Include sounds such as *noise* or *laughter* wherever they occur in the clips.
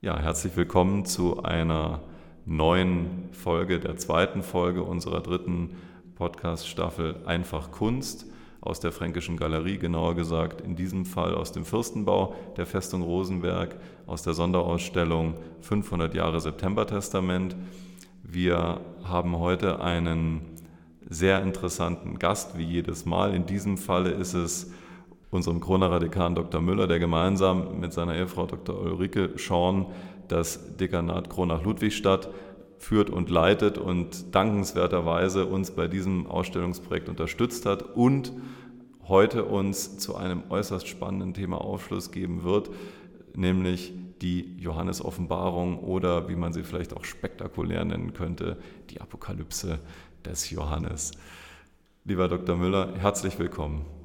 Ja, herzlich willkommen zu einer neuen Folge, der zweiten Folge unserer dritten Podcast-Staffel Einfach Kunst aus der Fränkischen Galerie, genauer gesagt in diesem Fall aus dem Fürstenbau der Festung Rosenberg, aus der Sonderausstellung 500 Jahre Septembertestament. Wir haben heute einen sehr interessanten Gast, wie jedes Mal. In diesem Falle ist es unserem Kronerer Dekan Dr. Müller, der gemeinsam mit seiner Ehefrau Dr. Ulrike Schorn das Dekanat Kronach-Ludwigstadt führt und leitet und dankenswerterweise uns bei diesem Ausstellungsprojekt unterstützt hat und heute uns zu einem äußerst spannenden Thema Aufschluss geben wird, nämlich die Johannes-Offenbarung oder wie man sie vielleicht auch spektakulär nennen könnte, die Apokalypse des Johannes. Lieber Dr. Müller, herzlich willkommen.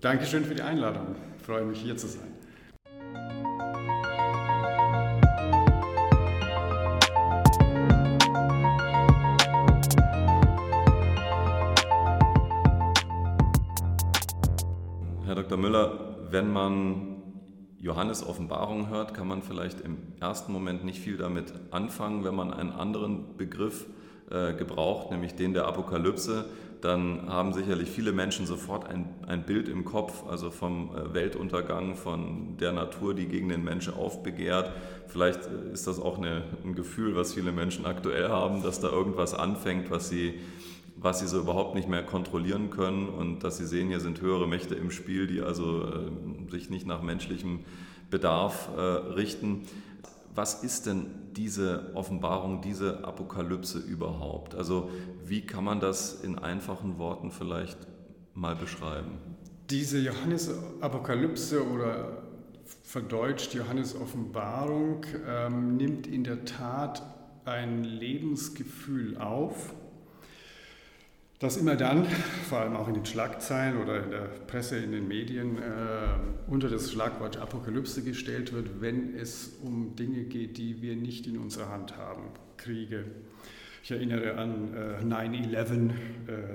Dankeschön für die Einladung. Ich freue mich, hier zu sein. Herr Dr. Müller, wenn man Johannes Offenbarung hört, kann man vielleicht im ersten Moment nicht viel damit anfangen. Wenn man einen anderen Begriff äh, gebraucht, nämlich den der Apokalypse, dann haben sicherlich viele Menschen sofort ein, ein Bild im Kopf, also vom äh, Weltuntergang, von der Natur, die gegen den Menschen aufbegehrt. Vielleicht äh, ist das auch eine, ein Gefühl, was viele Menschen aktuell haben, dass da irgendwas anfängt, was sie, was sie so überhaupt nicht mehr kontrollieren können und dass sie sehen, hier sind höhere Mächte im Spiel, die also äh, sich nicht nach menschlichem Bedarf äh, richten was ist denn diese Offenbarung, diese Apokalypse überhaupt? Also wie kann man das in einfachen Worten vielleicht mal beschreiben? Diese Johannes-Apokalypse oder verdeutscht Johannes-Offenbarung ähm, nimmt in der Tat ein Lebensgefühl auf, dass immer dann, vor allem auch in den Schlagzeilen oder in der Presse, in den Medien, äh, unter das Schlagwort Apokalypse gestellt wird, wenn es um Dinge geht, die wir nicht in unserer Hand haben. Kriege. Ich erinnere an äh, 9-11, äh,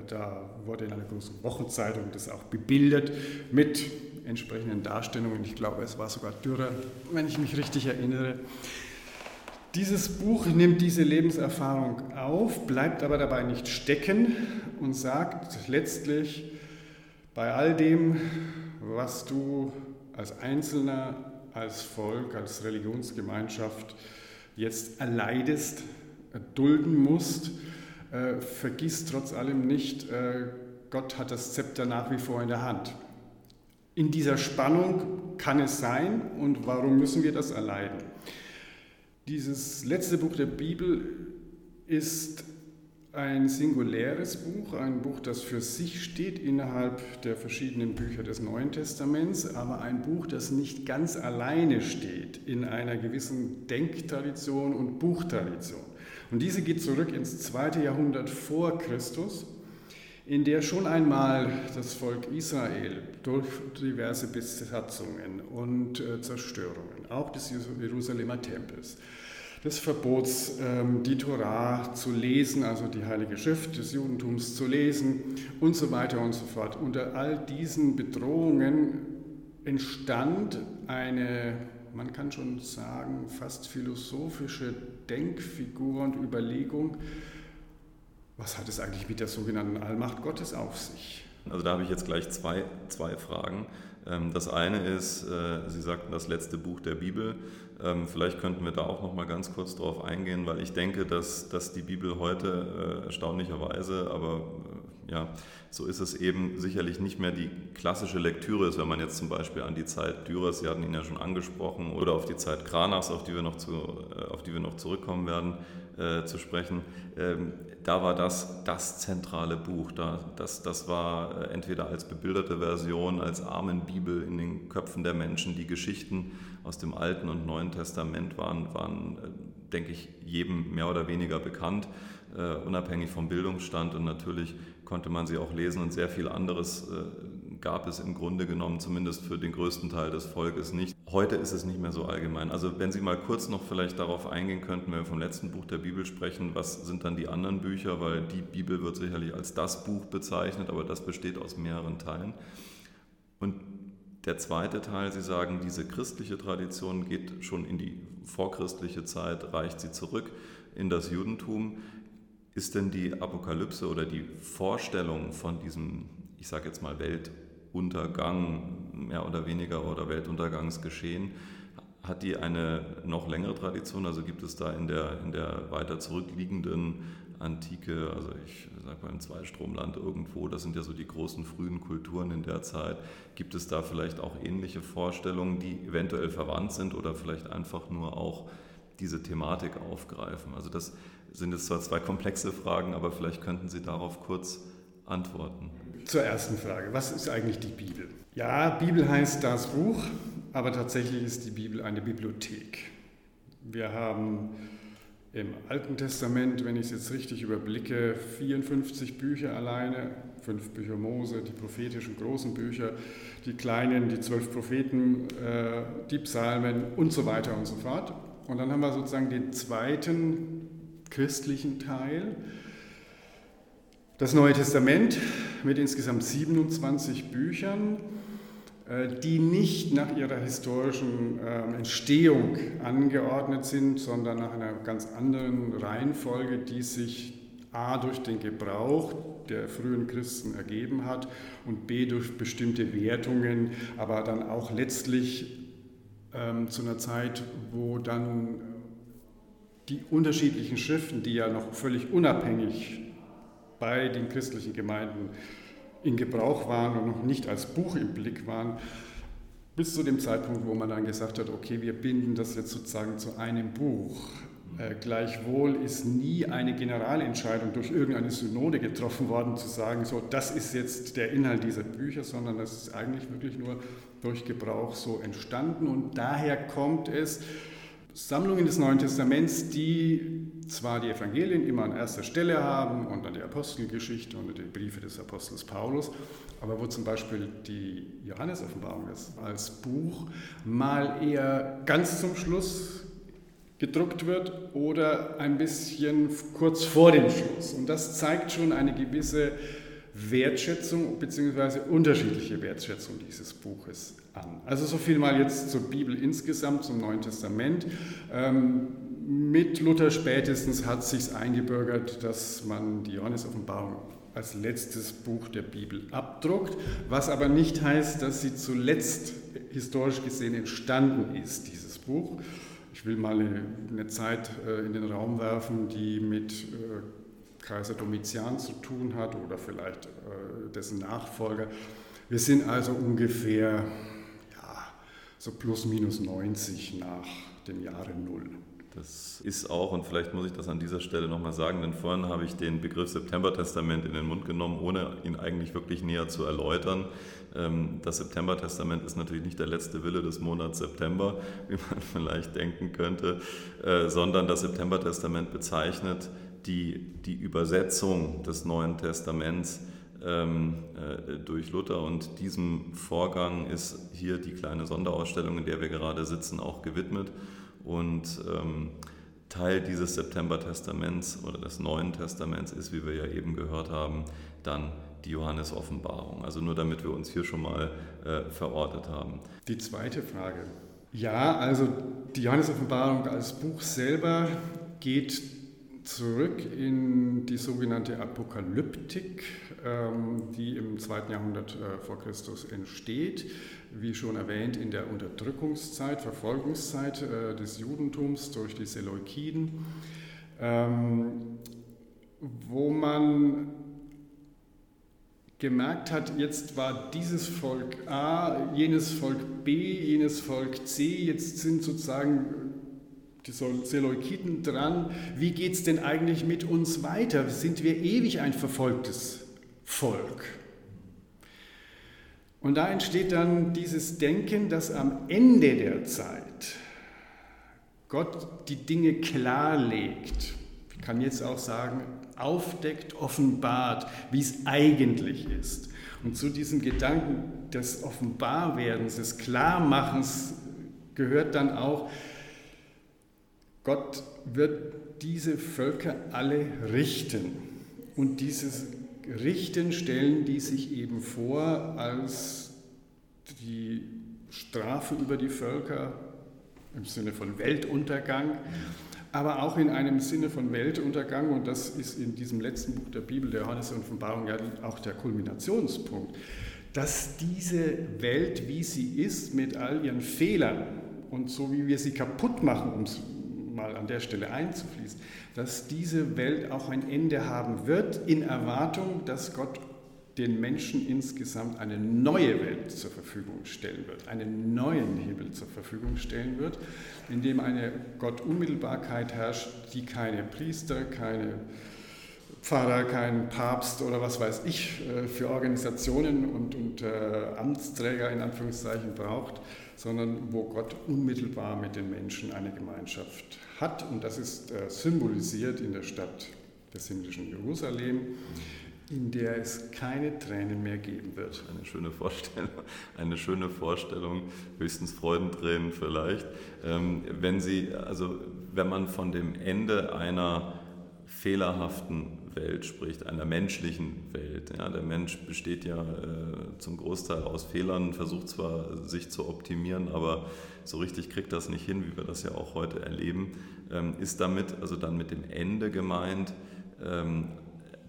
da wurde in einer großen Wochenzeitung das auch bebildert mit entsprechenden Darstellungen. Ich glaube, es war sogar Dürrer, wenn ich mich richtig erinnere. Dieses Buch nimmt diese Lebenserfahrung auf, bleibt aber dabei nicht stecken und sagt letztlich, bei all dem, was du als Einzelner, als Volk, als Religionsgemeinschaft jetzt erleidest, dulden musst, äh, vergiss trotz allem nicht, äh, Gott hat das Zepter nach wie vor in der Hand. In dieser Spannung kann es sein und warum müssen wir das erleiden? Dieses letzte Buch der Bibel ist ein singuläres Buch, ein Buch, das für sich steht innerhalb der verschiedenen Bücher des Neuen Testaments, aber ein Buch, das nicht ganz alleine steht in einer gewissen Denktradition und Buchtradition. Und diese geht zurück ins zweite Jahrhundert vor Christus, in der schon einmal das Volk Israel durch diverse Besatzungen und äh, Zerstörungen, auch des Jerusalemer Tempels, des Verbots, ähm, die Torah zu lesen, also die Heilige Schrift des Judentums zu lesen und so weiter und so fort. Unter all diesen Bedrohungen entstand eine, man kann schon sagen, fast philosophische Denkfigur und Überlegung, was hat es eigentlich mit der sogenannten Allmacht Gottes auf sich? Also da habe ich jetzt gleich zwei, zwei Fragen. Ähm, das eine ist, äh, Sie sagten das letzte Buch der Bibel. Ähm, vielleicht könnten wir da auch noch mal ganz kurz drauf eingehen, weil ich denke, dass, dass die Bibel heute äh, erstaunlicherweise, aber äh, ja, so ist es eben sicherlich nicht mehr die klassische Lektüre ist, wenn man jetzt zum Beispiel an die Zeit Dürers, Sie hatten ihn ja schon angesprochen, oder auf die Zeit Kranachs, auf die wir noch, zu, auf die wir noch zurückkommen werden, äh, zu sprechen. Ähm, da war das das zentrale Buch. Da, das, das war äh, entweder als bebilderte Version, als Armenbibel in den Köpfen der Menschen. Die Geschichten aus dem Alten und Neuen Testament waren, waren äh, denke ich, jedem mehr oder weniger bekannt, äh, unabhängig vom Bildungsstand. Und natürlich konnte man sie auch lesen und sehr viel anderes gab es im Grunde genommen, zumindest für den größten Teil des Volkes nicht. Heute ist es nicht mehr so allgemein. Also wenn Sie mal kurz noch vielleicht darauf eingehen könnten, wenn wir vom letzten Buch der Bibel sprechen, was sind dann die anderen Bücher, weil die Bibel wird sicherlich als das Buch bezeichnet, aber das besteht aus mehreren Teilen. Und der zweite Teil, Sie sagen, diese christliche Tradition geht schon in die vorchristliche Zeit, reicht sie zurück in das Judentum. Ist denn die Apokalypse oder die Vorstellung von diesem, ich sage jetzt mal, Weltuntergang, mehr oder weniger, oder Weltuntergangsgeschehen, hat die eine noch längere Tradition? Also gibt es da in der, in der weiter zurückliegenden Antike, also ich sage mal im Zweistromland irgendwo, das sind ja so die großen frühen Kulturen in der Zeit, gibt es da vielleicht auch ähnliche Vorstellungen, die eventuell verwandt sind oder vielleicht einfach nur auch diese Thematik aufgreifen? Also das sind jetzt zwar zwei komplexe Fragen, aber vielleicht könnten Sie darauf kurz antworten. Zur ersten Frage, was ist eigentlich die Bibel? Ja, Bibel heißt das Buch, aber tatsächlich ist die Bibel eine Bibliothek. Wir haben im Alten Testament, wenn ich es jetzt richtig überblicke, 54 Bücher alleine, fünf Bücher Mose, die prophetischen großen Bücher, die kleinen, die zwölf Propheten, äh, die Psalmen und so weiter und so fort. Und dann haben wir sozusagen den zweiten christlichen Teil, das Neue Testament mit insgesamt 27 Büchern äh, die nicht nach ihrer historischen ähm, Entstehung angeordnet sind, sondern nach einer ganz anderen Reihenfolge, die sich a durch den Gebrauch der frühen Christen ergeben hat und b durch bestimmte Wertungen, aber dann auch letztlich ähm, zu einer Zeit, wo dann die unterschiedlichen Schriften, die ja noch völlig unabhängig bei den christlichen Gemeinden in Gebrauch waren und noch nicht als Buch im Blick waren, bis zu dem Zeitpunkt, wo man dann gesagt hat, okay, wir binden das jetzt sozusagen zu einem Buch. Äh, gleichwohl ist nie eine Generalentscheidung durch irgendeine Synode getroffen worden, zu sagen, so, das ist jetzt der Inhalt dieser Bücher, sondern das ist eigentlich wirklich nur durch Gebrauch so entstanden. Und daher kommt es, Sammlungen des Neuen Testaments, die zwar die Evangelien immer an erster Stelle haben und dann die Apostelgeschichte und die Briefe des Apostels Paulus, aber wo zum Beispiel die Johannes-Offenbarung als Buch mal eher ganz zum Schluss gedruckt wird oder ein bisschen kurz vor dem Schluss. Und das zeigt schon eine gewisse Wertschätzung bzw. unterschiedliche Wertschätzung dieses Buches an. Also so viel mal jetzt zur Bibel insgesamt, zum Neuen Testament. Ähm, mit Luther spätestens hat sich eingebürgert, dass man die Johannes-Offenbarung als letztes Buch der Bibel abdruckt, was aber nicht heißt, dass sie zuletzt historisch gesehen entstanden ist, dieses Buch. Ich will mal eine, Zeit äh, in den Raum werfen, die mit äh, Kaiser Domitian zu tun hat oder vielleicht äh, dessen Nachfolger. Wir sind also ungefähr so plus minus 90 nach dem Jahre Null. Das ist auch, und vielleicht muss ich das an dieser Stelle nochmal sagen, denn vorhin habe ich den Begriff September-Testament in den Mund genommen, ohne ihn eigentlich wirklich näher zu erläutern. Ähm, das September-Testament ist natürlich nicht der letzte Wille des Monats September, *laughs* wie man vielleicht denken könnte, äh, sondern das September-Testament bezeichnet die, die Übersetzung des Neuen Testaments durch Luther und diesem Vorgang ist hier die kleine Sonderausstellung, in der wir gerade sitzen, auch gewidmet und ähm, Teil dieses September-Testaments oder des Neuen Testaments ist, wie wir ja eben gehört haben, dann die Johannes-Offenbarung. Also nur damit wir uns hier schon mal äh, verortet haben. Die zweite Frage. Ja, also die Johannes-Offenbarung als Buch selber geht zurück in die sogenannte Apokalyptik, ähm, die im zweiten Jahrhundert äh, vor Christus entsteht, wie schon erwähnt in der Unterdrückungszeit, Verfolgungszeit äh, des Judentums durch die Seleukiden, ähm, wo man gemerkt hat, jetzt war dieses Volk A, jenes Volk B, jenes Volk C, jetzt sind sozusagen die Seleukiden dran, wie geht es denn eigentlich mit uns weiter? Sind wir ewig ein verfolgtes Volk? Und da entsteht dann dieses Denken, dass am Ende der Zeit Gott die Dinge klarlegt. Ich kann jetzt auch sagen, aufdeckt, offenbart, wie es eigentlich ist. Und zu diesem Gedanken des Offenbarwerdens, des Klarmachens gehört dann auch, Gott wird diese Völker alle richten. Und dieses Richten stellen die sich eben vor als die Strafe über die Völker im Sinne von Weltuntergang, aber auch in einem Sinne von Weltuntergang, und das ist in diesem letzten Buch der Bibel, der Johannes Offenbarung, ja auch der Kulminationspunkt, dass diese Welt, wie sie ist, mit all ihren Fehlern und so wie wir sie kaputt machen, um es mal an der Stelle einzufließen, dass diese Welt auch ein Ende haben wird, in Erwartung, dass Gott den Menschen insgesamt eine neue Welt zur Verfügung stellen wird, einen neuen Himmel zur Verfügung stellen wird, in dem eine Gottunmittelbarkeit herrscht, die keine Priester, keine Pfarrer, kein Papst oder was weiß ich äh, für Organisationen und, und äh, Amtsträger in Anführungszeichen braucht, sondern wo Gott unmittelbar mit den Menschen eine Gemeinschaft hat. Und das ist äh, symbolisiert in der Stadt des himmlischen Jerusalem in der es keine Tränen mehr geben wird. Eine schöne Vorstellung, eine schöne Vorstellung, höchstens Freudentränen vielleicht. Ähm, wenn Sie, also wenn man von dem Ende einer fehlerhaften Welt spricht, einer menschlichen Welt. Ja, der Mensch besteht ja äh, zum Großteil aus Fehlern, versucht zwar sich zu optimieren, aber so richtig kriegt das nicht hin, wie wir das ja auch heute erleben. Ähm, ist damit, also dann mit dem Ende gemeint, ähm,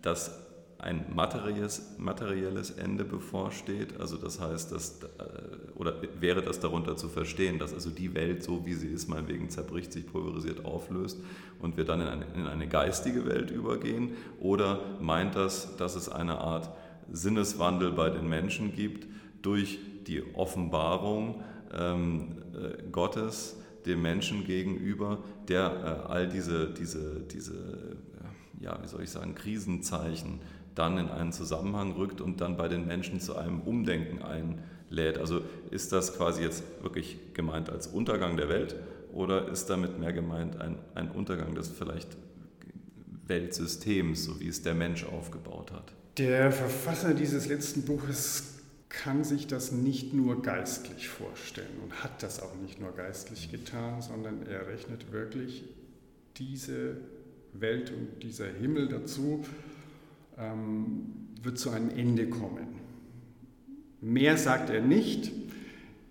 dass ein materielles, materielles Ende bevorsteht. Also das heißt, dass, äh, oder wäre das darunter zu verstehen, dass also die Welt, so wie sie ist, mal wegen zerbricht, sich pulverisiert, auflöst und wir dann in eine, in eine geistige Welt übergehen? Oder meint das, dass es eine Art Sinneswandel bei den Menschen gibt durch die Offenbarung ähm, äh, Gottes dem Menschen gegenüber, der äh, all diese, diese, diese äh, ja, wie soll ich sagen, Krisenzeichen dann in einen Zusammenhang rückt und dann bei den Menschen zu einem Umdenken einlädt. Also ist das quasi jetzt wirklich gemeint als Untergang der Welt oder ist damit mehr gemeint ein, ein Untergang des vielleicht Weltsystems, so wie es der Mensch aufgebaut hat? Der Verfasser dieses letzten Buches kann sich das nicht nur geistlich vorstellen und hat das auch nicht nur geistlich getan, sondern er rechnet wirklich diese Welt und dieser Himmel dazu ähm, wird zu einem Ende kommen. Mehr sagt er nicht.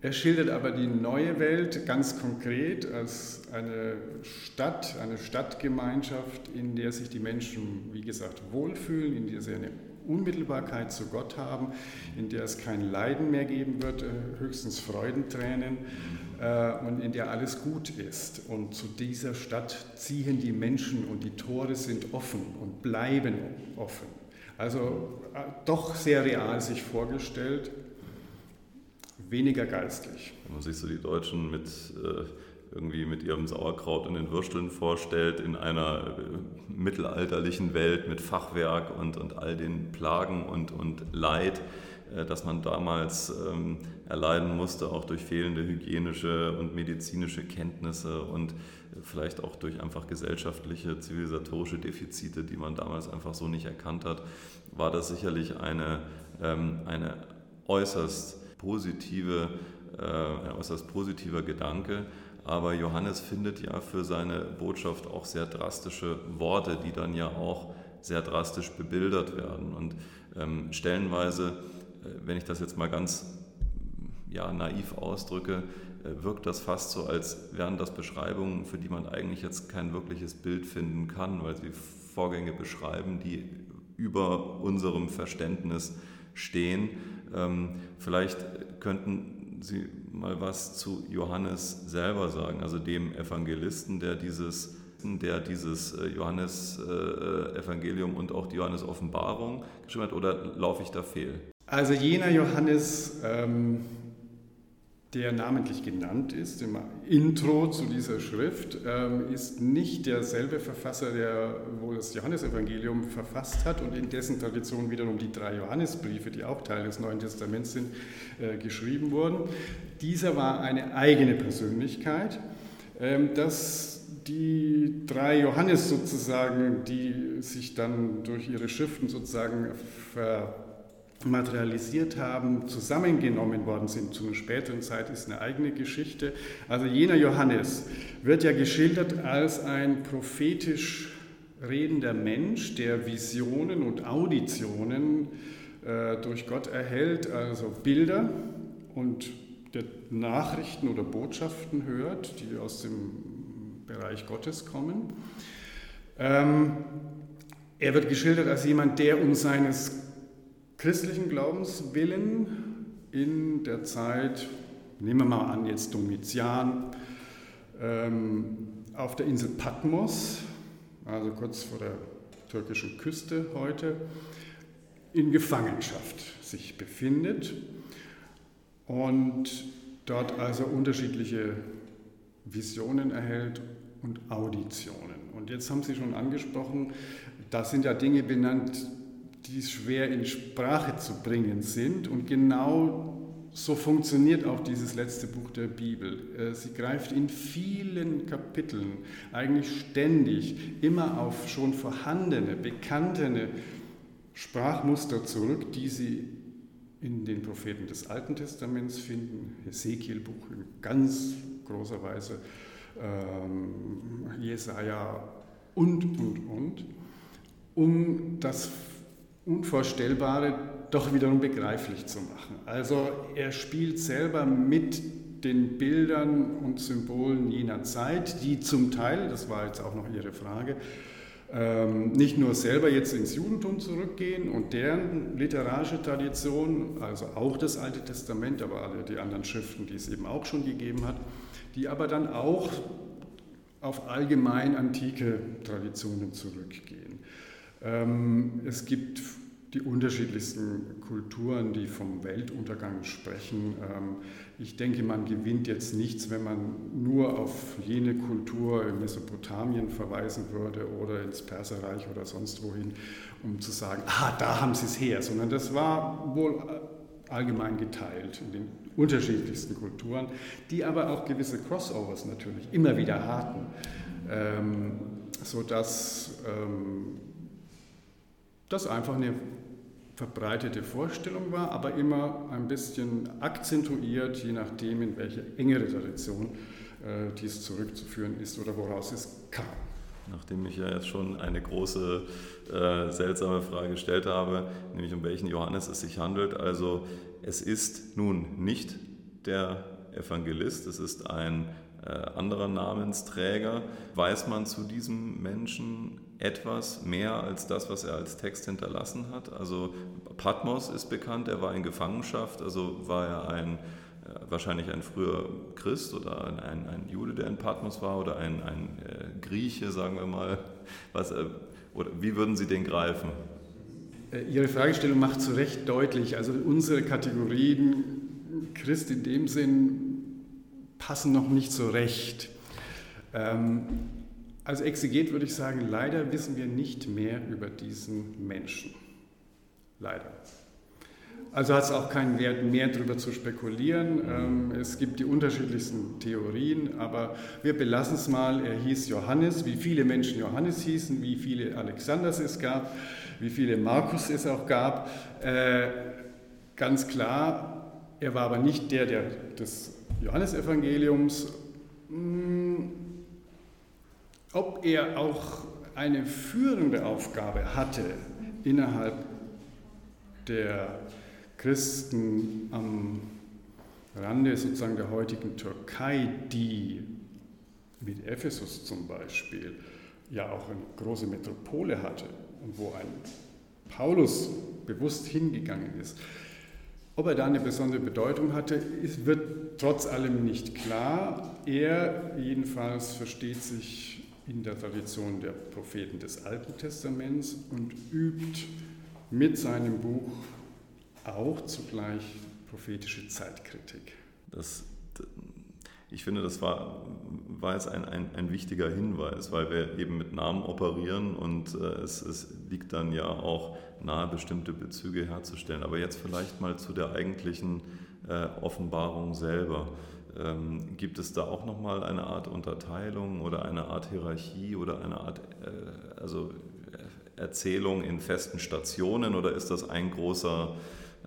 Er schildert aber die neue Welt ganz konkret als eine Stadt, eine Stadtgemeinschaft, in der sich die Menschen, wie gesagt, wohlfühlen, in der sie eine Unmittelbarkeit zu Gott haben, in der es kein Leiden mehr geben wird, äh, höchstens Freudentränen äh, und in der alles gut ist. Und zu dieser Stadt ziehen die Menschen und die Tore sind offen und bleiben offen. Also äh, doch sehr real sich vorgestellt, weniger geistlich. Wenn man sich so die Deutschen mit irgendwie mit ihrem Sauerkraut und den Würsteln vorstellt, in einer äh, mittelalterlichen Welt mit Fachwerk und, und all den Plagen und, und Leid, äh, das man damals ähm, erleiden musste, auch durch fehlende hygienische und medizinische Kenntnisse und vielleicht auch durch einfach gesellschaftliche, zivilisatorische Defizite, die man damals einfach so nicht erkannt hat, war das sicherlich eine, ähm, eine äußerst positive, äh, ein äußerst positiver Gedanke. Aber Johannes findet ja für seine Botschaft auch sehr drastische Worte, die dann ja auch sehr drastisch bebildert werden. Und ähm, stellenweise, äh, wenn ich das jetzt mal ganz ja, naiv ausdrücke, wirkt das fast so, als wären das Beschreibungen, für die man eigentlich jetzt kein wirkliches Bild finden kann, weil sie Vorgänge beschreiben, die über unserem Verständnis stehen. Ähm, vielleicht könnten Sie mal was zu Johannes selber sagen, also dem Evangelisten, der dieses, der dieses äh, Johannes-Evangelium äh, und auch die Johannes-Offenbarung geschrieben hat, oder laufe ich da fehl? Also jener Johannes ähm, der namentlich genannt ist im Intro zu dieser Schrift, ähm, ist nicht derselbe Verfasser, der wohl das Johannesevangelium verfasst hat und in dessen Tradition wiederum die drei Johannesbriefe, die auch Teil des Neuen Testaments sind, äh, geschrieben wurden. Dieser war eine eigene Persönlichkeit, ähm, dass die drei Johannes sozusagen, die sich dann durch ihre Schriften sozusagen ver materialisiert haben, zusammengenommen worden sind zu einer späteren Zeit, ist eine eigene Geschichte. Also jener Johannes wird ja geschildert als ein prophetisch redender Mensch, der Visionen und Auditionen äh, durch Gott erhält, also Bilder und der Nachrichten oder Botschaften hört, die aus dem Bereich Gottes kommen. Ähm, er wird geschildert als jemand, der um seines christlichen Glaubens willen in der Zeit, nehmen wir mal an, jetzt Domitian, ähm, auf der Insel Patmos, also kurz vor der türkischen Küste heute, in Gefangenschaft sich befindet und dort also unterschiedliche Visionen erhält und Auditionen. Und jetzt haben Sie schon angesprochen, da sind ja Dinge benannt, die schwer in Sprache zu bringen sind. Und genau so funktioniert auch dieses letzte Buch der Bibel. Äh, sie greift in vielen Kapiteln, eigentlich ständig, immer auf schon vorhandene, bekannte Sprachmuster zurück, die Sie in den Propheten des Alten Testaments finden, Hesekiel-Buch in ganz großer Weise, ähm, Jesaja und, und, und, um das Unvorstellbare doch wiederum begreiflich zu machen. Also er spielt selber mit den Bildern und Symbolen jener Zeit, die zum Teil, das war jetzt auch noch Ihre Frage, ähm, nicht nur selber jetzt ins Judentum zurückgehen und deren literarische Tradition, also auch das Alte Testament, aber alle die anderen Schriften, die es eben auch schon gegeben hat, die aber dann auch auf allgemein antike Traditionen zurückgehen. Ähm, es gibt die unterschiedlichsten Kulturen, die vom Weltuntergang sprechen. Ähm, ich denke, man gewinnt jetzt nichts, wenn man nur auf jene Kultur in Mesopotamien verweisen würde oder ins Perserreich oder sonst wohin, um zu sagen, ah, da haben sie es her, sondern das war wohl allgemein geteilt in den unterschiedlichsten Kulturen, die aber auch gewisse Crossovers natürlich immer wieder hatten, ähm, sodass ähm, das einfach eine verbreitete Vorstellung war, aber immer ein bisschen akzentuiert, je nachdem, in welche engere Tradition äh, dies zurückzuführen ist oder woraus es kam. Nachdem ich ja jetzt schon eine große äh, seltsame Frage gestellt habe, nämlich um welchen Johannes es sich handelt. Also es ist nun nicht der Evangelist, es ist ein äh, anderer Namensträger. Weiß man zu diesem Menschen etwas mehr als das, was er als Text hinterlassen hat? Also Patmos ist bekannt, er war in Gefangenschaft, also war er ein äh, wahrscheinlich ein früher Christ oder ein, ein, Jude, der in Patmos war oder ein, ein äh, Grieche, sagen wir mal. Was, äh, oder wie würden Sie den greifen? Ihre Fragestellung macht zu Recht deutlich, also unsere Kategorien Christ in dem Sinn passen noch nicht so recht. Ähm, als Exeget würde ich sagen, leider wissen wir nicht mehr über diesen Menschen. Leider. Also hat es auch keinen Wert mehr darüber zu spekulieren. Ähm, es gibt die unterschiedlichsten Theorien, aber wir belassen es mal. Er hieß Johannes, wie viele Menschen Johannes hießen, wie viele Alexanders es gab, wie viele Markus es auch gab. Äh, ganz klar, er war aber nicht der, der des Johannesevangeliums, hm, ob er auch eine führende Aufgabe hatte innerhalb der Christen am Rande sozusagen der heutigen Türkei, die mit Ephesus zum Beispiel ja auch eine große Metropole hatte und wo ein Paulus bewusst hingegangen ist. Ob er da eine besondere Bedeutung hatte, wird trotz allem nicht klar. Er jedenfalls versteht sich in der Tradition der Propheten des Alten Testaments und übt mit seinem Buch auch zugleich prophetische Zeitkritik. Das, ich finde, das war, war jetzt ein, ein, ein, wichtiger Hinweis, weil wir eben mit Namen operieren und äh, es, es liegt dann ja auch nahe, bestimmte Bezüge herzustellen. Aber jetzt vielleicht mal zu der eigentlichen äh, Offenbarung selber. Ähm, gibt es da auch nochmal eine Art Unterteilung oder eine Art Hierarchie oder eine Art äh, also äh, Erzählung in festen Stationen oder ist das ein, großer,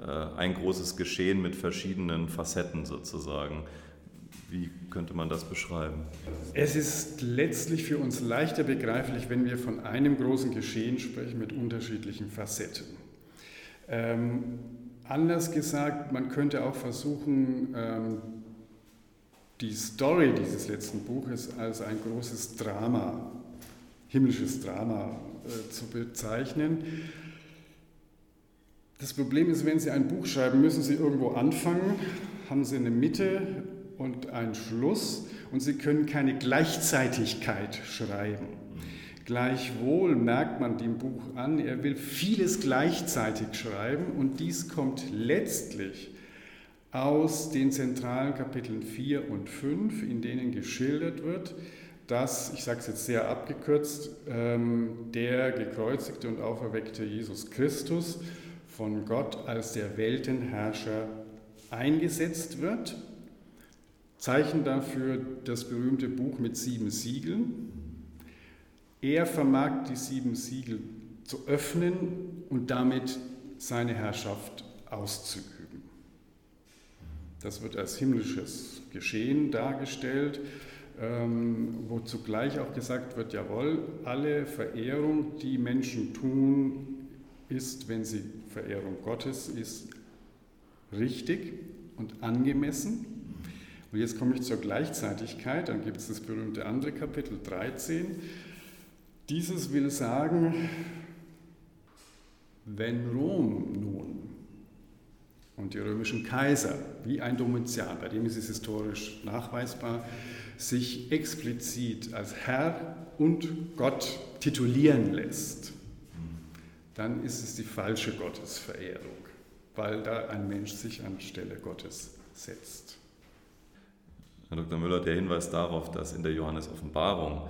äh, ein großes Geschehen mit verschiedenen Facetten sozusagen? Wie könnte man das beschreiben? Es ist letztlich für uns leichter begreiflich, wenn wir von einem großen Geschehen sprechen mit unterschiedlichen Facetten. Ähm, anders gesagt, man könnte auch versuchen, ähm, die Story dieses letzten Buches als ein großes Drama, himmlisches Drama äh, zu bezeichnen. Das Problem ist, wenn Sie ein Buch schreiben, müssen Sie irgendwo anfangen, haben Sie eine Mitte und einen Schluss und Sie können keine Gleichzeitigkeit schreiben. Gleichwohl merkt man dem Buch an, er will vieles gleichzeitig schreiben und dies kommt letztlich aus den zentralen Kapiteln 4 und 5, in denen geschildert wird, dass, ich sage es jetzt sehr abgekürzt, ähm, der gekreuzigte und auferweckte Jesus Christus von Gott als der Weltenherrscher eingesetzt wird. Zeichen dafür das berühmte Buch mit sieben Siegeln. Er vermag die sieben Siegel zu öffnen und damit seine Herrschaft auszuüben. Das wird als himmlisches Geschehen dargestellt, ähm, wo zugleich auch gesagt wird, jawohl, alle Verehrung, die Menschen tun, ist, wenn sie Verehrung Gottes ist, richtig und angemessen. Und jetzt komme ich zur Gleichzeitigkeit, dann gibt es das berühmte andere Kapitel 13. Dieses will sagen, wenn Rom nun und die römischen Kaiser, wie ein Domitian, bei dem ist es historisch nachweisbar, sich explizit als Herr und Gott titulieren lässt, dann ist es die falsche Gottesverehrung, weil da ein Mensch sich an Stelle Gottes setzt. Herr Dr. Müller, der Hinweis darauf, dass in der Johannes-Offenbarung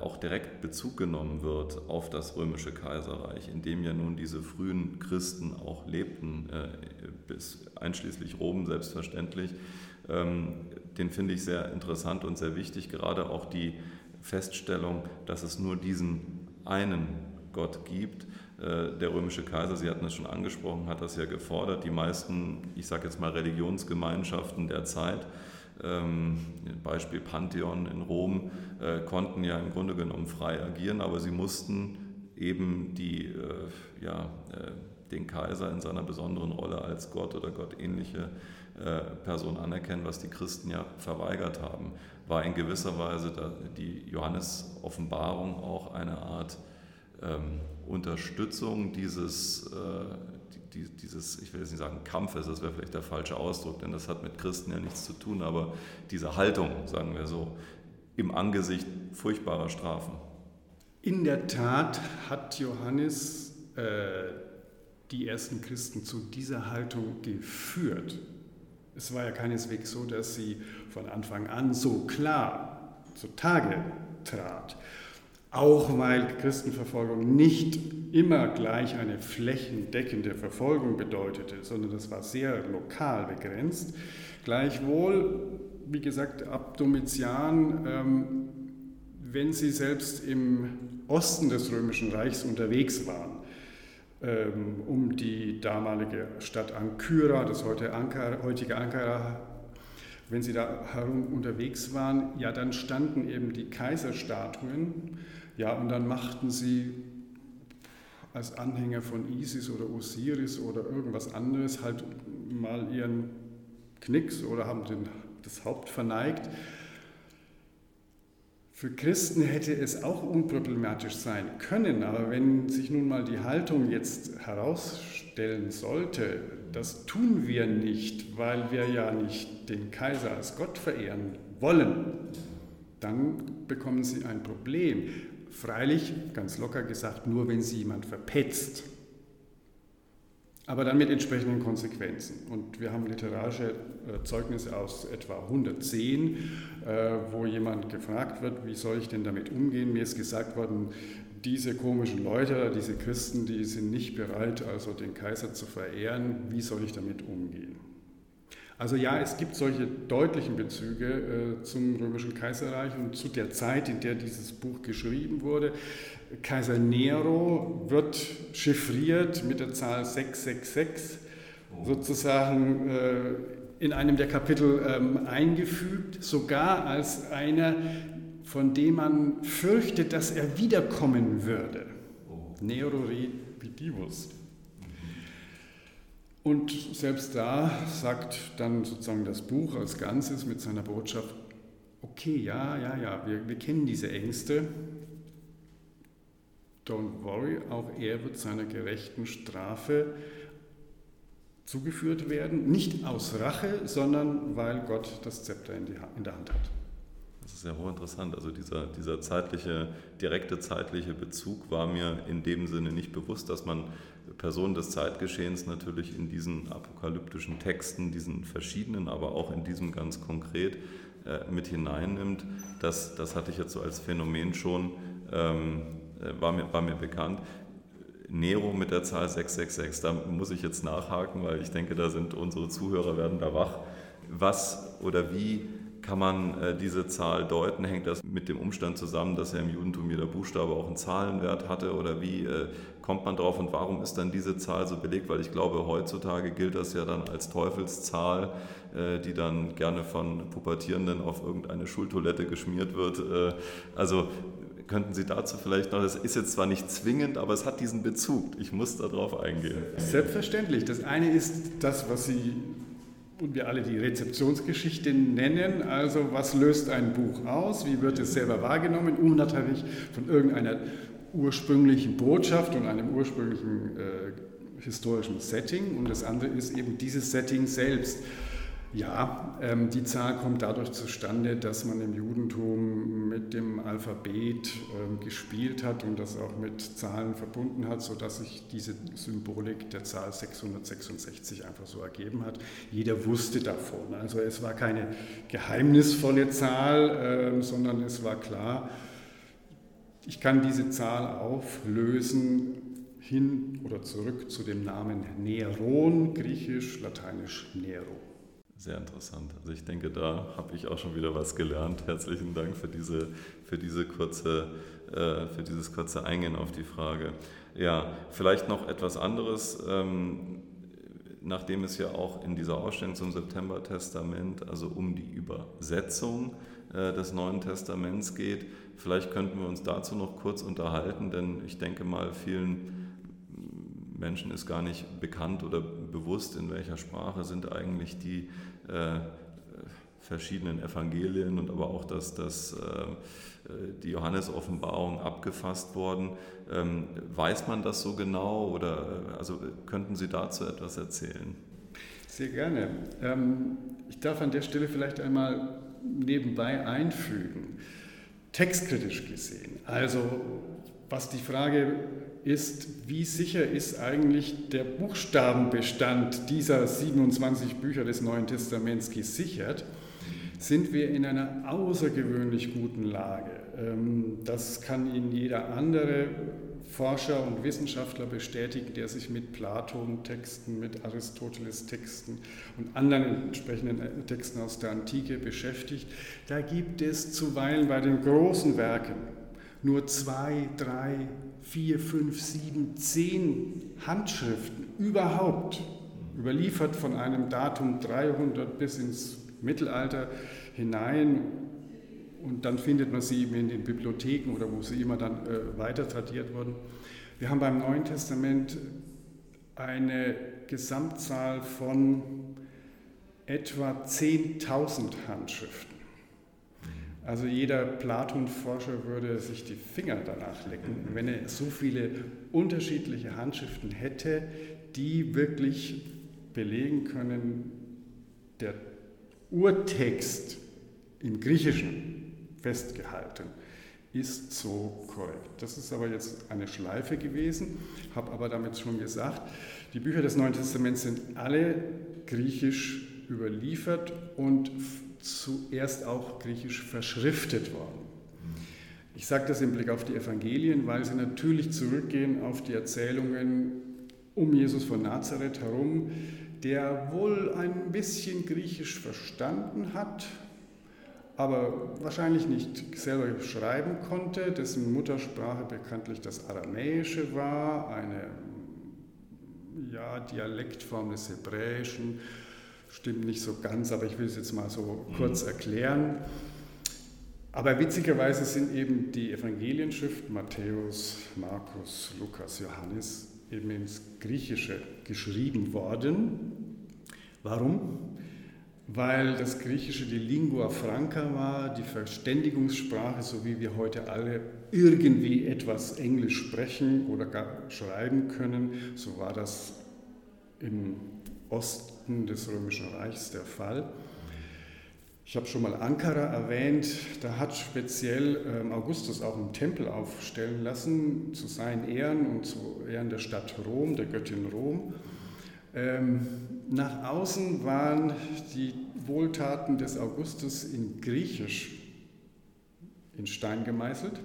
auch direkt Bezug genommen wird auf das römische Kaiserreich, in dem ja nun diese frühen Christen auch lebten, äh, bis einschließlich Rom selbstverständlich. Ähm, den finde ich sehr interessant und sehr wichtig, gerade auch die Feststellung, dass es nur diesen einen Gott gibt. Äh, der römische Kaiser, Sie hatten es schon angesprochen, hat das ja gefordert. Die meisten, ich sage jetzt mal Religionsgemeinschaften der Zeit, Beispiel Pantheon in Rom, äh, konnten ja im Grunde genommen frei agieren, aber sie mussten eben die, äh, ja, äh, den Kaiser in seiner besonderen Rolle als Gott oder gottähnliche Person anerkennen, was die Christen ja verweigert haben, war in gewisser Weise die Johannes-Offenbarung auch eine Art ähm, Unterstützung dieses, dieses, ich will jetzt nicht sagen Kampfes, das wäre vielleicht der falsche Ausdruck, denn das hat mit Christen ja nichts zu tun, aber diese Haltung, sagen wir so, im Angesicht furchtbarer Strafen. In der Tat hat Johannes äh, die ersten Christen zu dieser Haltung geführt. Es war ja keineswegs so, dass sie von Anfang an so klar zutage trat. Auch weil Christenverfolgung nicht immer gleich eine flächendeckende Verfolgung bedeutete, sondern das war sehr lokal begrenzt. Gleichwohl, wie gesagt, ab Domitian, ähm, wenn sie selbst im Osten des Römischen Reichs unterwegs waren, ähm, um die damalige Stadt Ankyra, das heute Ankara, heutige Ankara, wenn sie da herum unterwegs waren, ja, dann standen eben die Kaiserstatuen, ja, und dann machten sie als Anhänger von Isis oder Osiris oder irgendwas anderes halt mal ihren Knicks oder haben den, das Haupt verneigt. Für Christen hätte es auch unproblematisch sein können, aber wenn sich nun mal die Haltung jetzt herausstellen sollte, das tun wir nicht, weil wir ja nicht den Kaiser als Gott verehren wollen, dann bekommen sie ein Problem. Freilich, ganz locker gesagt, nur wenn sie jemand verpetzt. Aber dann mit entsprechenden Konsequenzen. Und wir haben literarische äh, Zeugnisse aus etwa 110, äh, wo jemand gefragt wird, wie soll ich denn damit umgehen? Mir ist gesagt worden, diese komischen Leute, diese Christen, die sind nicht bereit, also den Kaiser zu verehren. Wie soll ich damit umgehen? Also ja, es gibt solche deutlichen Bezüge äh, zum römischen Kaiserreich und zu der Zeit, in der dieses Buch geschrieben wurde. Kaiser Nero wird chiffriert mit der Zahl 666 sozusagen äh, in einem der Kapitel ähm, eingefügt, sogar als einer, von dem man fürchtet, dass er wiederkommen würde. Nero redivivus. Und selbst da sagt dann sozusagen das Buch als Ganzes mit seiner Botschaft, okay, ja, ja, ja, wir, wir kennen diese Ängste. Don't worry, auch er wird seiner gerechten Strafe zugeführt werden, nicht aus Rache, sondern weil Gott das Zepter in, die, in der Hand hat. Das ist ja hochinteressant. Also dieser, dieser zeitliche, direkte zeitliche Bezug war mir in dem Sinne nicht bewusst, dass man Personen des Zeitgeschehens natürlich in diesen apokalyptischen Texten, diesen verschiedenen, aber auch in diesem ganz konkret äh, mit hineinnimmt. Das, das hatte ich jetzt so als Phänomen schon, ähm, äh, war, mir, war mir bekannt. Nero mit der Zahl 666, da muss ich jetzt nachhaken, weil ich denke, da sind unsere Zuhörer werden da wach. Was oder wie kann man äh, diese Zahl deuten? Hängt das mit dem Umstand zusammen, dass ja im Judentum jeder Buchstabe auch einen Zahlenwert hatte? Oder wie äh, kommt man drauf und warum ist dann diese Zahl so belegt? Weil ich glaube, heutzutage gilt das ja dann als Teufelszahl, äh, die dann gerne von Pubertierenden auf irgendeine Schultoilette geschmiert wird. Äh, also könnten Sie dazu vielleicht noch, das ist jetzt zwar nicht zwingend, aber es hat diesen Bezug. Ich muss darauf eingehen. Selbstverständlich. Das eine ist das, was Sie und wir alle die Rezeptionsgeschichte nennen. Also was löst ein Buch aus? Wie wird es selber wahrgenommen? Unabhängig von irgendeiner ursprünglichen Botschaft und einem ursprünglichen äh, historischen Setting. Und das andere ist eben dieses Setting selbst. Ja, ähm, die Zahl kommt dadurch zustande, dass man im Judentum mit dem Alphabet ähm, gespielt hat und das auch mit Zahlen verbunden hat, sodass sich diese Symbolik der Zahl 666 einfach so ergeben hat. Jeder wusste davon. Also es war keine geheimnisvolle Zahl, ähm, sondern es war klar, ich kann diese Zahl auflösen hin oder zurück zu dem Namen Neron, griechisch, lateinisch Nero. Sehr interessant. Also ich denke, da habe ich auch schon wieder was gelernt. Herzlichen Dank für, diese, für, diese kurze, äh, für dieses kurze Eingehen auf die Frage. Ja, vielleicht noch etwas anderes. Ähm, nachdem es ja auch in dieser Ausstellung zum September-Testament, also um die Übersetzung äh, des Neuen Testaments geht, vielleicht könnten wir uns dazu noch kurz unterhalten, denn ich denke mal, vielen Menschen ist gar nicht bekannt oder bewusst, in welcher Sprache sind eigentlich die äh, verschiedenen Evangelien und aber auch das, das, äh, die Johannes-Offenbarung abgefasst worden. Ähm, weiß man das so genau oder also könnten Sie dazu etwas erzählen? Sehr gerne. Ähm, ich darf an der Stelle vielleicht einmal nebenbei einfügen, textkritisch gesehen. Also was die Frage ist, wie sicher ist eigentlich der Buchstabenbestand dieser 27 Bücher des Neuen Testaments gesichert, sind wir in einer außergewöhnlich guten Lage. Ähm, das kann Ihnen jeder andere Forscher und Wissenschaftler bestätigen, der sich mit Platon-Texten, mit Aristoteles-Texten und anderen entsprechenden Texten aus der Antike beschäftigt. Da gibt es zuweilen bei den großen Werken nur zwei, drei, vier, fünf, sieben, zehn Handschriften überhaupt, überliefert von einem Datum 300 bis ins Mittelalter hinein. Und dann findet man sie eben in den Bibliotheken oder wo sie immer dann äh, weiter tradiert wurden. Wir haben beim Neuen Testament eine Gesamtzahl von etwa 10.000 Handschriften. Also jeder Platon-Forscher würde sich die Finger danach lecken, wenn er so viele unterschiedliche Handschriften hätte, die wirklich belegen können, der Urtext im Griechischen festgehalten ist so korrekt. Das ist aber jetzt eine Schleife gewesen, habe aber damit schon gesagt, die Bücher des Neuen Testaments sind alle griechisch überliefert und zuerst auch griechisch verschriftet worden. Ich sage das im Blick auf die Evangelien, weil sie natürlich zurückgehen auf die Erzählungen um Jesus von Nazareth herum, der wohl ein bisschen Griechisch verstanden hat, aber wahrscheinlich nicht selber schreiben konnte, dessen Muttersprache bekanntlich das Aramäische war, eine ja, Dialektform des Hebräischen stimmt nicht so ganz, aber ich will es jetzt mal so kurz erklären. Aber witzigerweise sind eben die Evangelienschriften Matthäus, Markus, Lukas, Johannes eben ins Griechische geschrieben worden. Warum? weil das Griechische die Lingua franca war, die Verständigungssprache, so wie wir heute alle irgendwie etwas Englisch sprechen oder gar schreiben können. So war das im Osten des Römischen Reichs der Fall. Ich habe schon mal Ankara erwähnt, da hat speziell ähm, Augustus auch einen Tempel aufstellen lassen zu seinen Ehren und zu Ehren der Stadt Rom, der Göttin Rom. Ähm, nach außen waren die Wohltaten des Augustus in Griechisch in Stein gemeißelt,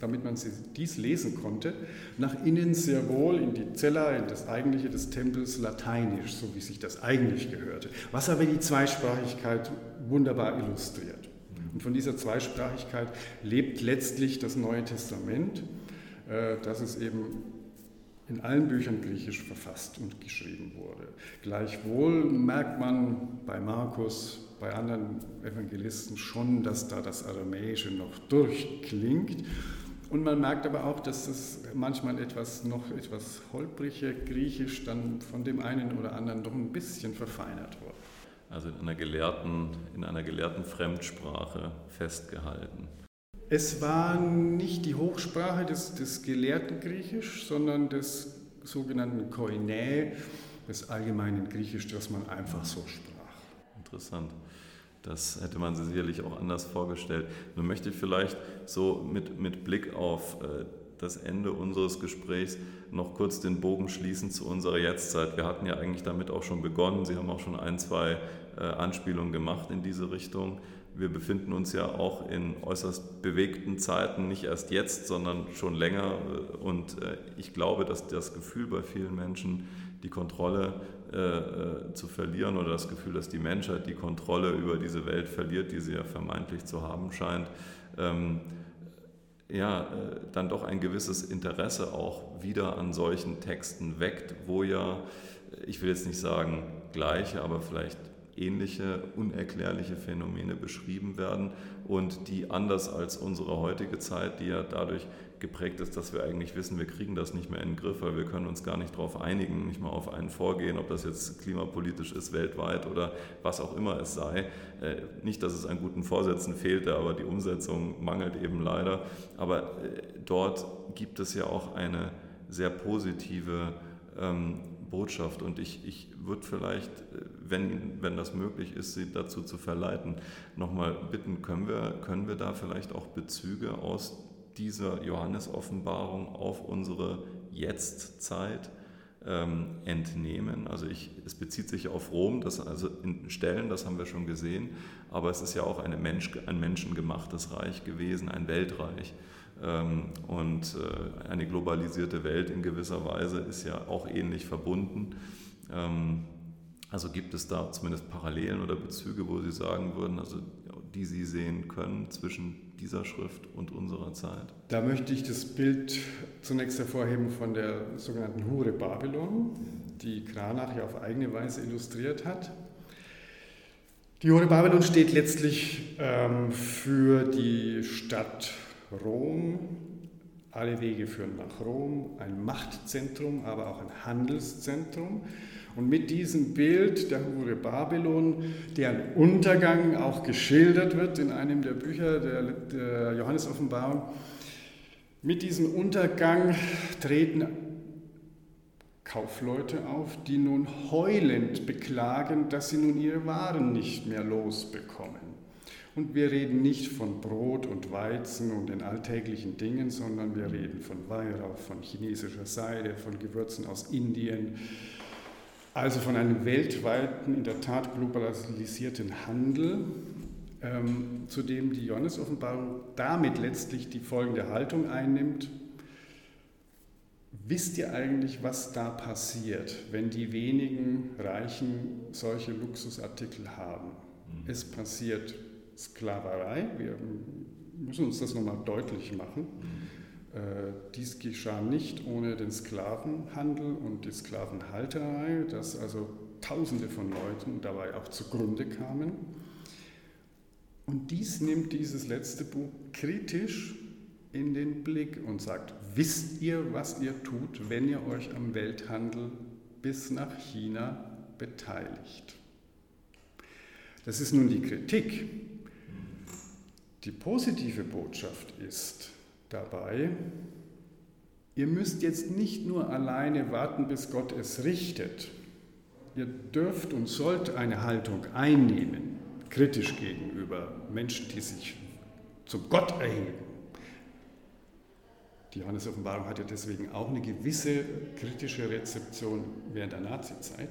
damit man dies lesen konnte. Nach innen sehr wohl in die Zella, in das Eigentliche des Tempels, lateinisch, so wie sich das eigentlich gehörte. Was aber die Zweisprachigkeit wunderbar illustriert. Und von dieser Zweisprachigkeit lebt letztlich das Neue Testament, äh, dass es eben in allen Büchern griechisch verfasst und geschrieben wurde. Gleichwohl merkt man bei Markus, bei anderen Evangelisten schon, dass da das Aramäische noch durchklingt. Und man merkt aber auch, dass das manchmal etwas noch etwas holprige Griechisch dann von dem einen oder anderen noch ein bisschen verfeinert wurde. Also in einer gelehrten, in einer gelehrten Fremdsprache festgehalten. Es war nicht die Hochsprache des, des gelehrten Griechisch, sondern des sogenannten Koine, des allgemeinen Griechisch, das man einfach so sprach. Interessant. Das hätte man sich sicherlich auch anders vorgestellt. Nun möchte ich vielleicht so mit, mit Blick auf äh, das Ende unseres Gesprächs noch kurz den Bogen schließen zu unserer Jetztzeit. Wir hatten ja eigentlich damit auch schon begonnen. Sie haben auch schon ein, zwei äh, Anspielungen gemacht in diese Richtung wir befinden uns ja auch in äußerst bewegten Zeiten, nicht erst jetzt, sondern schon länger. Und äh, ich glaube, dass das Gefühl bei vielen Menschen, die Kontrolle äh, äh, zu verlieren oder das Gefühl, dass die Menschheit die Kontrolle über diese Welt verliert, die sie ja vermeintlich zu haben scheint, ähm, ja, äh, dann doch ein gewisses Interesse auch wieder an solchen Texten weckt, wo ja, ich will jetzt nicht sagen gleiche, aber vielleicht ähnliche unerklärliche Phänomene beschrieben werden und die anders als unsere heutige Zeit, die ja dadurch geprägt ist, dass wir eigentlich wissen, wir kriegen das nicht mehr in den Griff, weil wir können uns gar nicht darauf einigen, nicht mal auf einen Vorgehen, ob das jetzt klimapolitisch ist, weltweit oder was auch immer es sei. Äh, nicht, dass es an guten Vorsätzen fehlte, aber die Umsetzung mangelt eben leider. Aber äh, dort gibt es ja auch eine sehr positive ähm, Botschaft und ich, ich würde vielleicht, äh, wenn, wenn das möglich ist, Sie dazu zu verleiten, nochmal bitten, können wir, können wir da vielleicht auch Bezüge aus dieser Johannes-Offenbarung auf unsere Jetztzeit ähm, entnehmen. Also ich, es bezieht sich auf Rom, das also in Stellen, das haben wir schon gesehen, aber es ist ja auch eine Mensch, ein menschengemachtes Reich gewesen, ein Weltreich. Ähm, und äh, eine globalisierte Welt in gewisser Weise ist ja auch ähnlich verbunden. Ähm, also gibt es da zumindest Parallelen oder Bezüge, wo Sie sagen würden, also die Sie sehen können zwischen dieser Schrift und unserer Zeit? Da möchte ich das Bild zunächst hervorheben von der sogenannten Hure Babylon, die Kranach ja auf eigene Weise illustriert hat. Die Hure Babylon steht letztlich ähm, für die Stadt Rom. Alle Wege führen nach Rom, ein Machtzentrum, aber auch ein Handelszentrum. Und mit diesem Bild der Hure Babylon, deren Untergang auch geschildert wird in einem der Bücher der, der Johannes-Offenbarung, mit diesem Untergang treten Kaufleute auf, die nun heulend beklagen, dass sie nun ihre Waren nicht mehr losbekommen. Und wir reden nicht von Brot und Weizen und den alltäglichen Dingen, sondern wir reden von Weihrauch, von chinesischer Seide, von Gewürzen aus Indien, also von einem weltweiten, in der Tat globalisierten Handel, ähm, zu dem die Johannes-Offenbarung damit letztlich die folgende Haltung einnimmt. Wisst ihr eigentlich, was da passiert, wenn die wenigen Reichen solche Luxusartikel haben? Mhm. Es passiert Sklaverei. Wir müssen uns das nochmal deutlich machen. Äh, dies geschah nicht ohne den Sklavenhandel und die Sklavenhalterei, dass also Tausende von Leuten dabei auch zugrunde kamen. Und dies nimmt dieses letzte Buch kritisch in den Blick und sagt, wisst ihr, was ihr tut, wenn ihr euch am Welthandel bis nach China beteiligt? Das ist nun die Kritik. Die positive Botschaft ist dabei, ihr müsst jetzt nicht nur alleine warten, bis Gott es richtet. Ihr dürft und sollt eine Haltung einnehmen, kritisch gegenüber Menschen, die sich zum Gott erheben. Die Johannes-Offenbarung hat deswegen auch eine gewisse kritische Rezeption während der Nazizeit.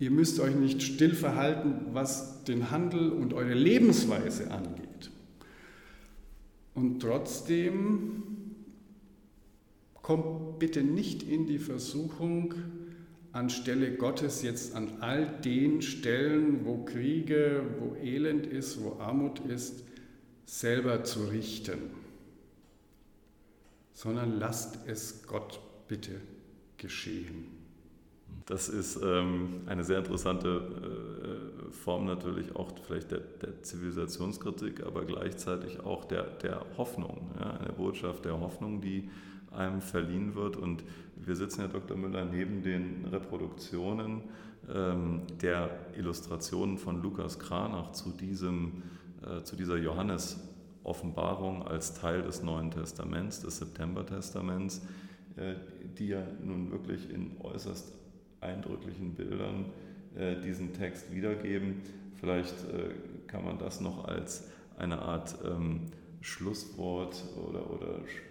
Ihr müsst euch nicht still verhalten, was den Handel und eure Lebensweise angeht. Und trotzdem kommt bitte nicht in die Versuchung, anstelle Gottes jetzt an all den Stellen, wo Kriege, wo Elend ist, wo Armut ist, selber zu richten, sondern lasst es Gott bitte geschehen. Das ist ähm, eine sehr interessante äh, Form natürlich auch vielleicht der, der, Zivilisationskritik, aber gleichzeitig auch der, der Hoffnung, ja, eine Botschaft der Hoffnung, die einem verliehen wird. Und wir sitzen ja, Dr. Müller, neben den Reproduktionen ähm, der Illustrationen von Lukas Kranach zu, diesem, äh, zu dieser Johannes-Offenbarung als Teil des Neuen Testaments, des September-Testaments, äh, die ja nun wirklich in äußerst eindrücklichen Bildern äh, diesen Text wiedergeben. Vielleicht äh, kann man das noch als eine Art ähm, Schlusswort oder, oder Sch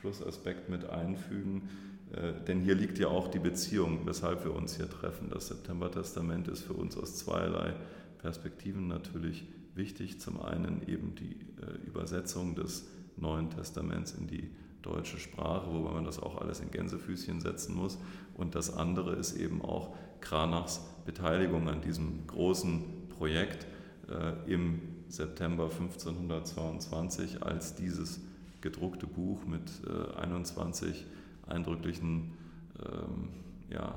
Schlussaspekt mit einfügen. Äh, denn hier liegt ja auch die Beziehung, weshalb wir uns hier treffen. Das September-Testament ist für uns aus zweierlei Perspektiven natürlich wichtig. Zum einen eben die äh, Übersetzung des Neuen Testaments in die deutsche Sprache, wobei man das auch alles in Gänsefüßchen setzen muss. Und das andere ist eben auch Kranachs Beteiligung an diesem großen Projekt äh, im September 1522, als dieses gedruckte Buch mit äh, 21 eindrücklichen, ähm, ja,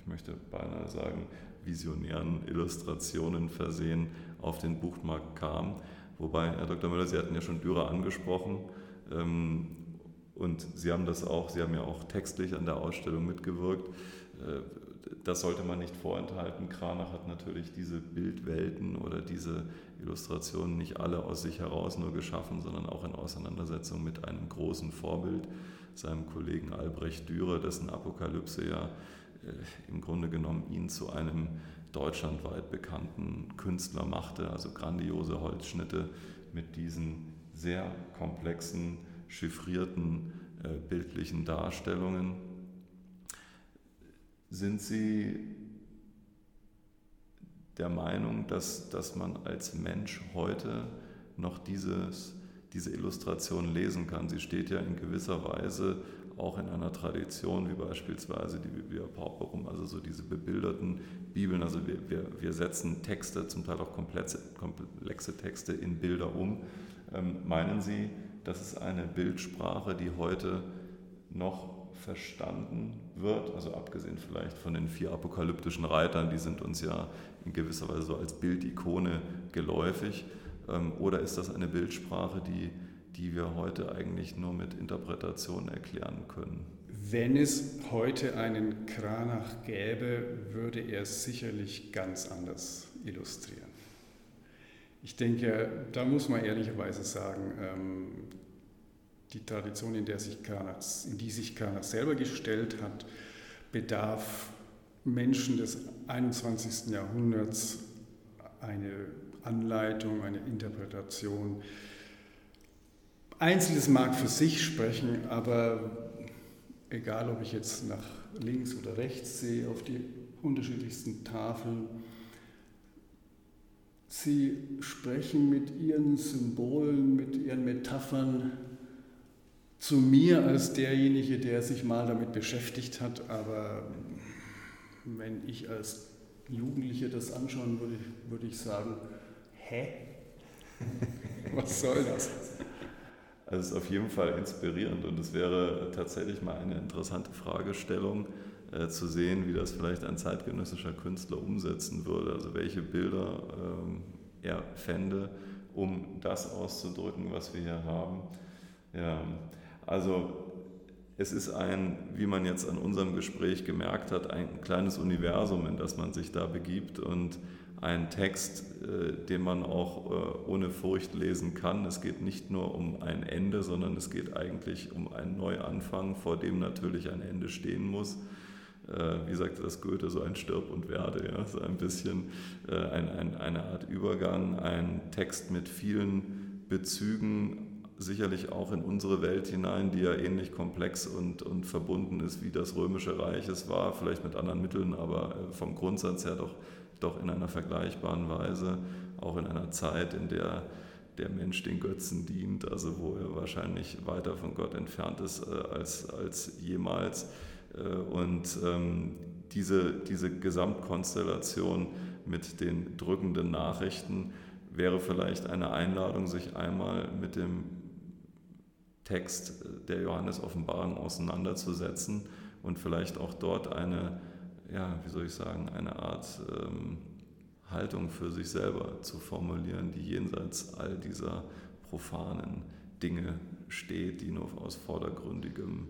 ich möchte beinahe sagen, visionären Illustrationen versehen auf den Buchmarkt kam. Wobei, Herr Dr. Müller, Sie hatten ja schon Dürer angesprochen. Ähm, und Sie haben das auch, Sie haben ja auch textlich an der Ausstellung mitgewirkt. Äh, das sollte man nicht vorenthalten. Kranach hat natürlich diese Bildwelten oder diese Illustrationen nicht alle aus sich heraus nur geschaffen, sondern auch in Auseinandersetzung mit einem großen Vorbild, seinem Kollegen Albrecht Dürer, dessen Apokalypse ja äh, im Grunde genommen ihn zu einem deutschlandweit bekannten Künstler machte, also grandiose Holzschnitte mit diesen sehr komplexen chiffrierten äh, bildlichen Darstellungen. Sind Sie der Meinung, dass, dass man als Mensch heute noch dieses, diese Illustration lesen kann? Sie steht ja in gewisser Weise auch in einer Tradition wie beispielsweise die Biblia Pauperum, also so diese bebilderten Bibeln. Also wir, wir, wir setzen Texte, zum Teil auch komplexe, komplexe Texte in Bilder um. Ähm, meinen Sie, das ist eine Bildsprache, die heute noch verstanden wird, also abgesehen vielleicht von den vier apokalyptischen Reitern, die sind uns ja in gewisser Weise so als Bildikone geläufig, ähm, oder ist das eine Bildsprache, die, die wir heute eigentlich nur mit Interpretation erklären können? Wenn es heute einen Kranach gäbe, würde er es sicherlich ganz anders illustrieren. Ich denke, da muss man ehrlicherweise sagen, ähm, die Tradition, in, der sich Karnak, in die sich Karnak selber gestellt hat, bedarf Menschen des 21. Jahrhunderts eine Anleitung, eine Interpretation. Einzelnes mag für sich sprechen, aber egal ob ich jetzt nach links oder rechts sehe, auf die unterschiedlichsten Tafeln, Sie sprechen mit ihren Symbolen, mit ihren Metaphern zu mir als derjenige, der sich mal damit beschäftigt hat, aber wenn ich als Jugendliche das anschauen würde, würde ich sagen, hä? Was soll das? Also es ist auf jeden Fall inspirierend und es wäre tatsächlich mal eine interessante Fragestellung, äh, zu sehen, wie das vielleicht ein zeitgenössischer Künstler umsetzen würde, also welche Bilder ähm, er fände, um das auszudrücken, was wir hier haben. Ja, also es ist ein, wie man jetzt an unserem Gespräch gemerkt hat, ein kleines Universum, in das man sich da begibt und ein Text, äh, den man auch äh, ohne Furcht lesen kann. Es geht nicht nur um ein Ende, sondern es geht eigentlich um einen Neuanfang, vor dem natürlich ein Ende stehen muss. Äh, wie sagte das Goethe, so ein Stirb und Werde, ja? so ein bisschen ein, ein, eine Art Übergang, ein Text mit vielen Bezügen, sicherlich auch in unsere Welt hinein, die ja ähnlich komplex und, und verbunden ist, wie das Römische Reich es war, vielleicht mit anderen Mitteln, aber vom Grundsatz her doch doch in einer vergleichbaren Weise, auch in einer Zeit, in der der Mensch den Götzen dient, also wo er wahrscheinlich weiter von Gott entfernt ist äh, als, als jemals. Äh, und ähm, diese, diese Gesamtkonstellation mit den drückenden Nachrichten wäre vielleicht eine Einladung, sich einmal mit dem Text der Johannes-Offenbarung auseinanderzusetzen und vielleicht auch dort eine ja, wie soll ich sagen, eine Art ähm, Haltung für sich selber zu formulieren, die jenseits all dieser profanen Dinge steht, die nur aus vordergründigem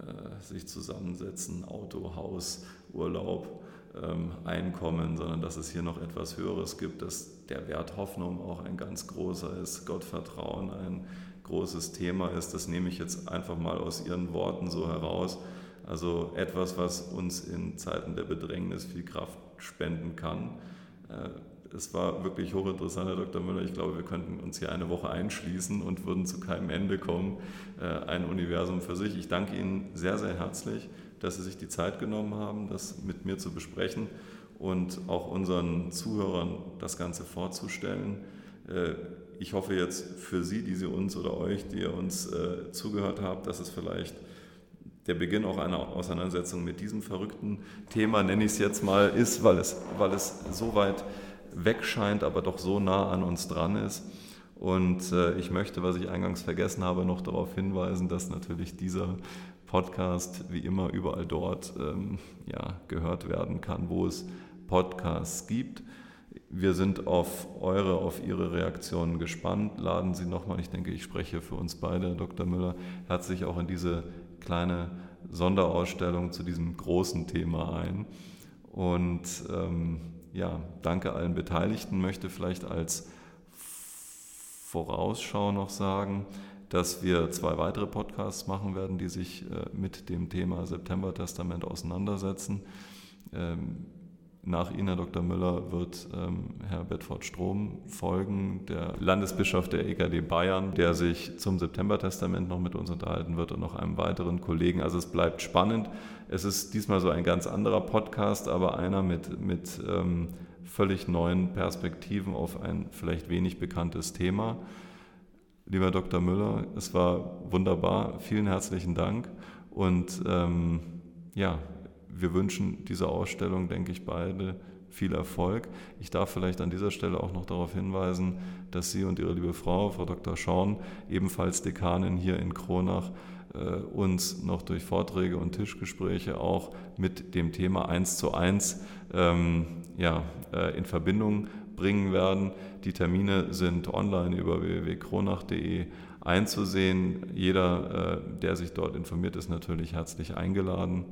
äh, sich zusammensetzen, Auto, Haus, Urlaub, ähm, Einkommen, sondern dass es hier noch etwas Höheres gibt, dass der Wert Hoffnung auch ein ganz großer ist, Gottvertrauen ein großes Thema ist. Das nehme ich jetzt einfach mal aus Ihren Worten so heraus. Also etwas, was uns in Zeiten der Bedrängnis viel Kraft spenden kann. Äh, es war wirklich hochinteressant, Herr Dr. Müller. Ich glaube, wir könnten uns hier eine Woche einschließen und würden zu keinem Ende kommen. Äh, ein Universum für sich. Ich danke Ihnen sehr, sehr herzlich, dass Sie sich die Zeit genommen haben, das mit mir zu besprechen und auch unseren Zuhörern das Ganze vorzustellen. Äh, ich hoffe jetzt für Sie, die Sie uns oder euch, die ihr uns zugehört habt, dass es vielleicht der Beginn auch einer Auseinandersetzung mit diesem verrückten Thema, nenne ich es jetzt mal, ist, weil es, weil es so weit weg scheint, aber doch so nah an uns dran ist. Und äh, ich möchte, was ich eingangs vergessen habe, noch darauf hinweisen, dass natürlich dieser Podcast wie immer überall dort ähm, ja, gehört werden kann, wo es Podcasts gibt. Wir sind auf eure, auf Ihre Reaktionen gespannt. Laden Sie nochmal, ich denke, ich spreche für uns beide, Dr. Müller, herzlich auch in diese kleine Sonderausstellung zu diesem großen Thema ein. Und ähm, ja, danke allen Beteiligten. Möchte vielleicht als Vorausschau noch sagen, dass wir zwei weitere Podcasts machen werden, die sich äh, mit dem Thema September-Testament auseinandersetzen. Ähm, nach Ihnen, Herr Dr. Müller, wird ähm, Herr Bedford Strom folgen, der Landesbischof der EKD Bayern, der sich zum September-Testament noch mit uns unterhalten wird und noch einem weiteren Kollegen. Also es bleibt spannend. Es ist diesmal so ein ganz anderer Podcast, aber einer mit, mit ähm, völlig neuen Perspektiven auf ein vielleicht wenig bekanntes Thema. Lieber Dr. Müller, es war wunderbar. Vielen herzlichen Dank. Und ähm, ja, wir wünschen dieser Ausstellung, denke ich, beide viel Erfolg. Ich darf vielleicht an dieser Stelle auch noch darauf hinweisen, dass Sie und Ihre liebe Frau, Frau Dr. Schorn, ebenfalls Dekanin hier in Kronach, äh, uns noch durch Vorträge und Tischgespräche auch mit dem Thema 1 zu 1 ähm, ja, äh, in Verbindung bringen werden. Die Termine sind online über www.kronach.de einzusehen. Jeder, äh, der sich dort informiert, ist natürlich herzlich eingeladen.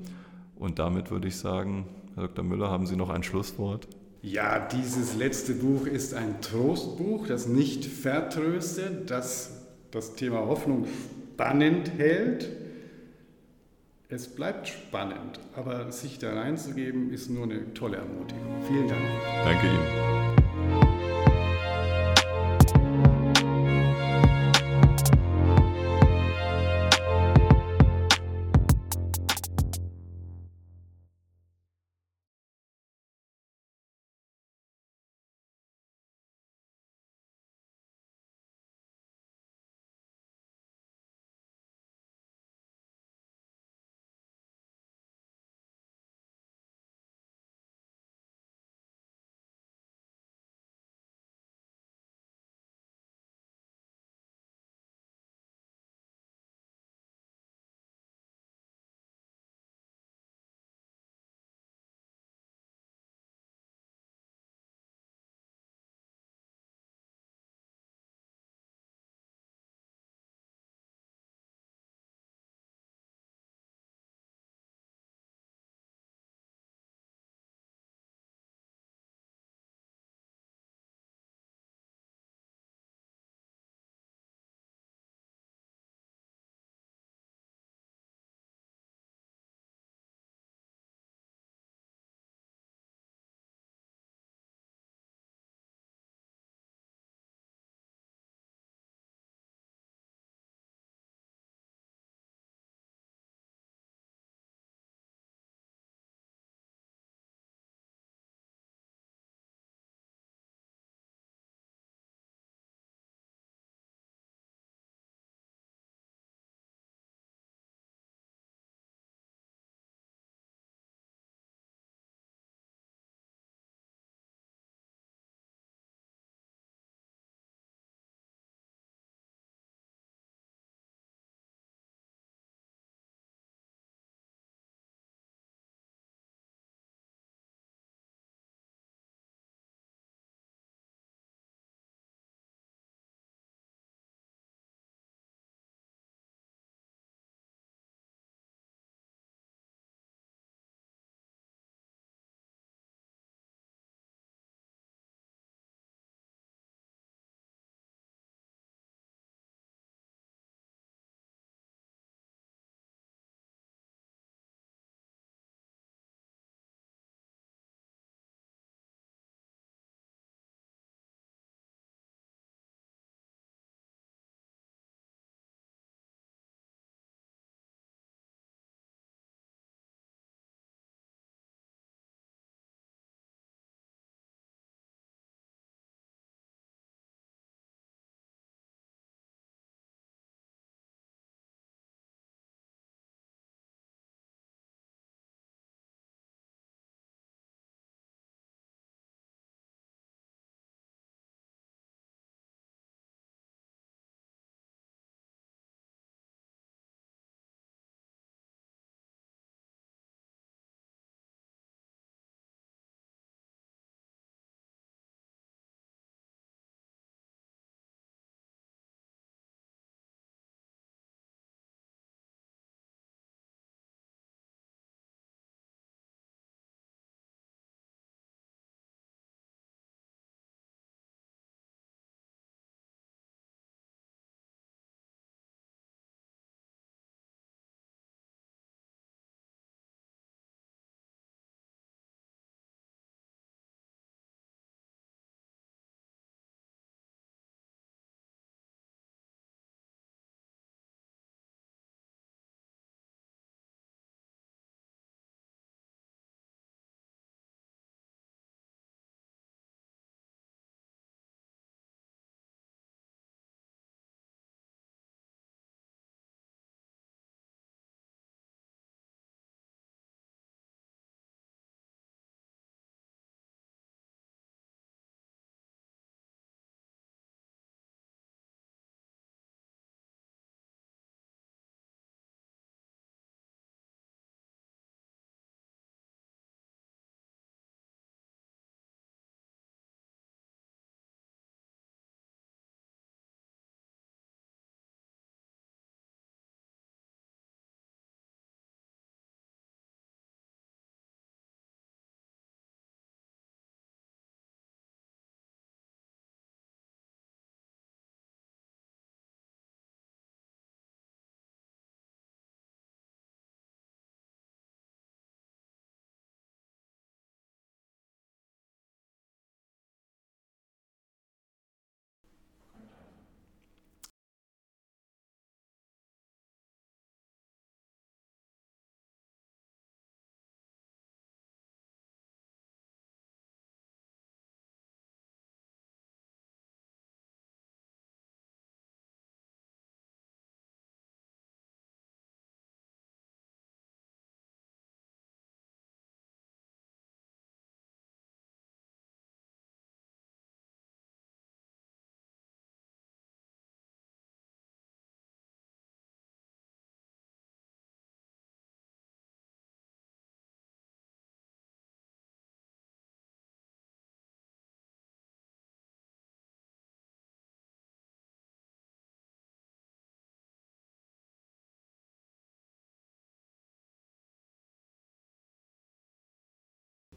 Und damit würde ich sagen, Herr Dr. Müller, haben Sie noch ein Schlusswort? Ja, dieses letzte Buch ist ein Trostbuch, das nicht vertröstet, das das Thema Hoffnung spannend hält. Es bleibt spannend, aber sich da reinzugeben, ist nur eine tolle Ermutigung. Vielen Dank. Danke Ihnen.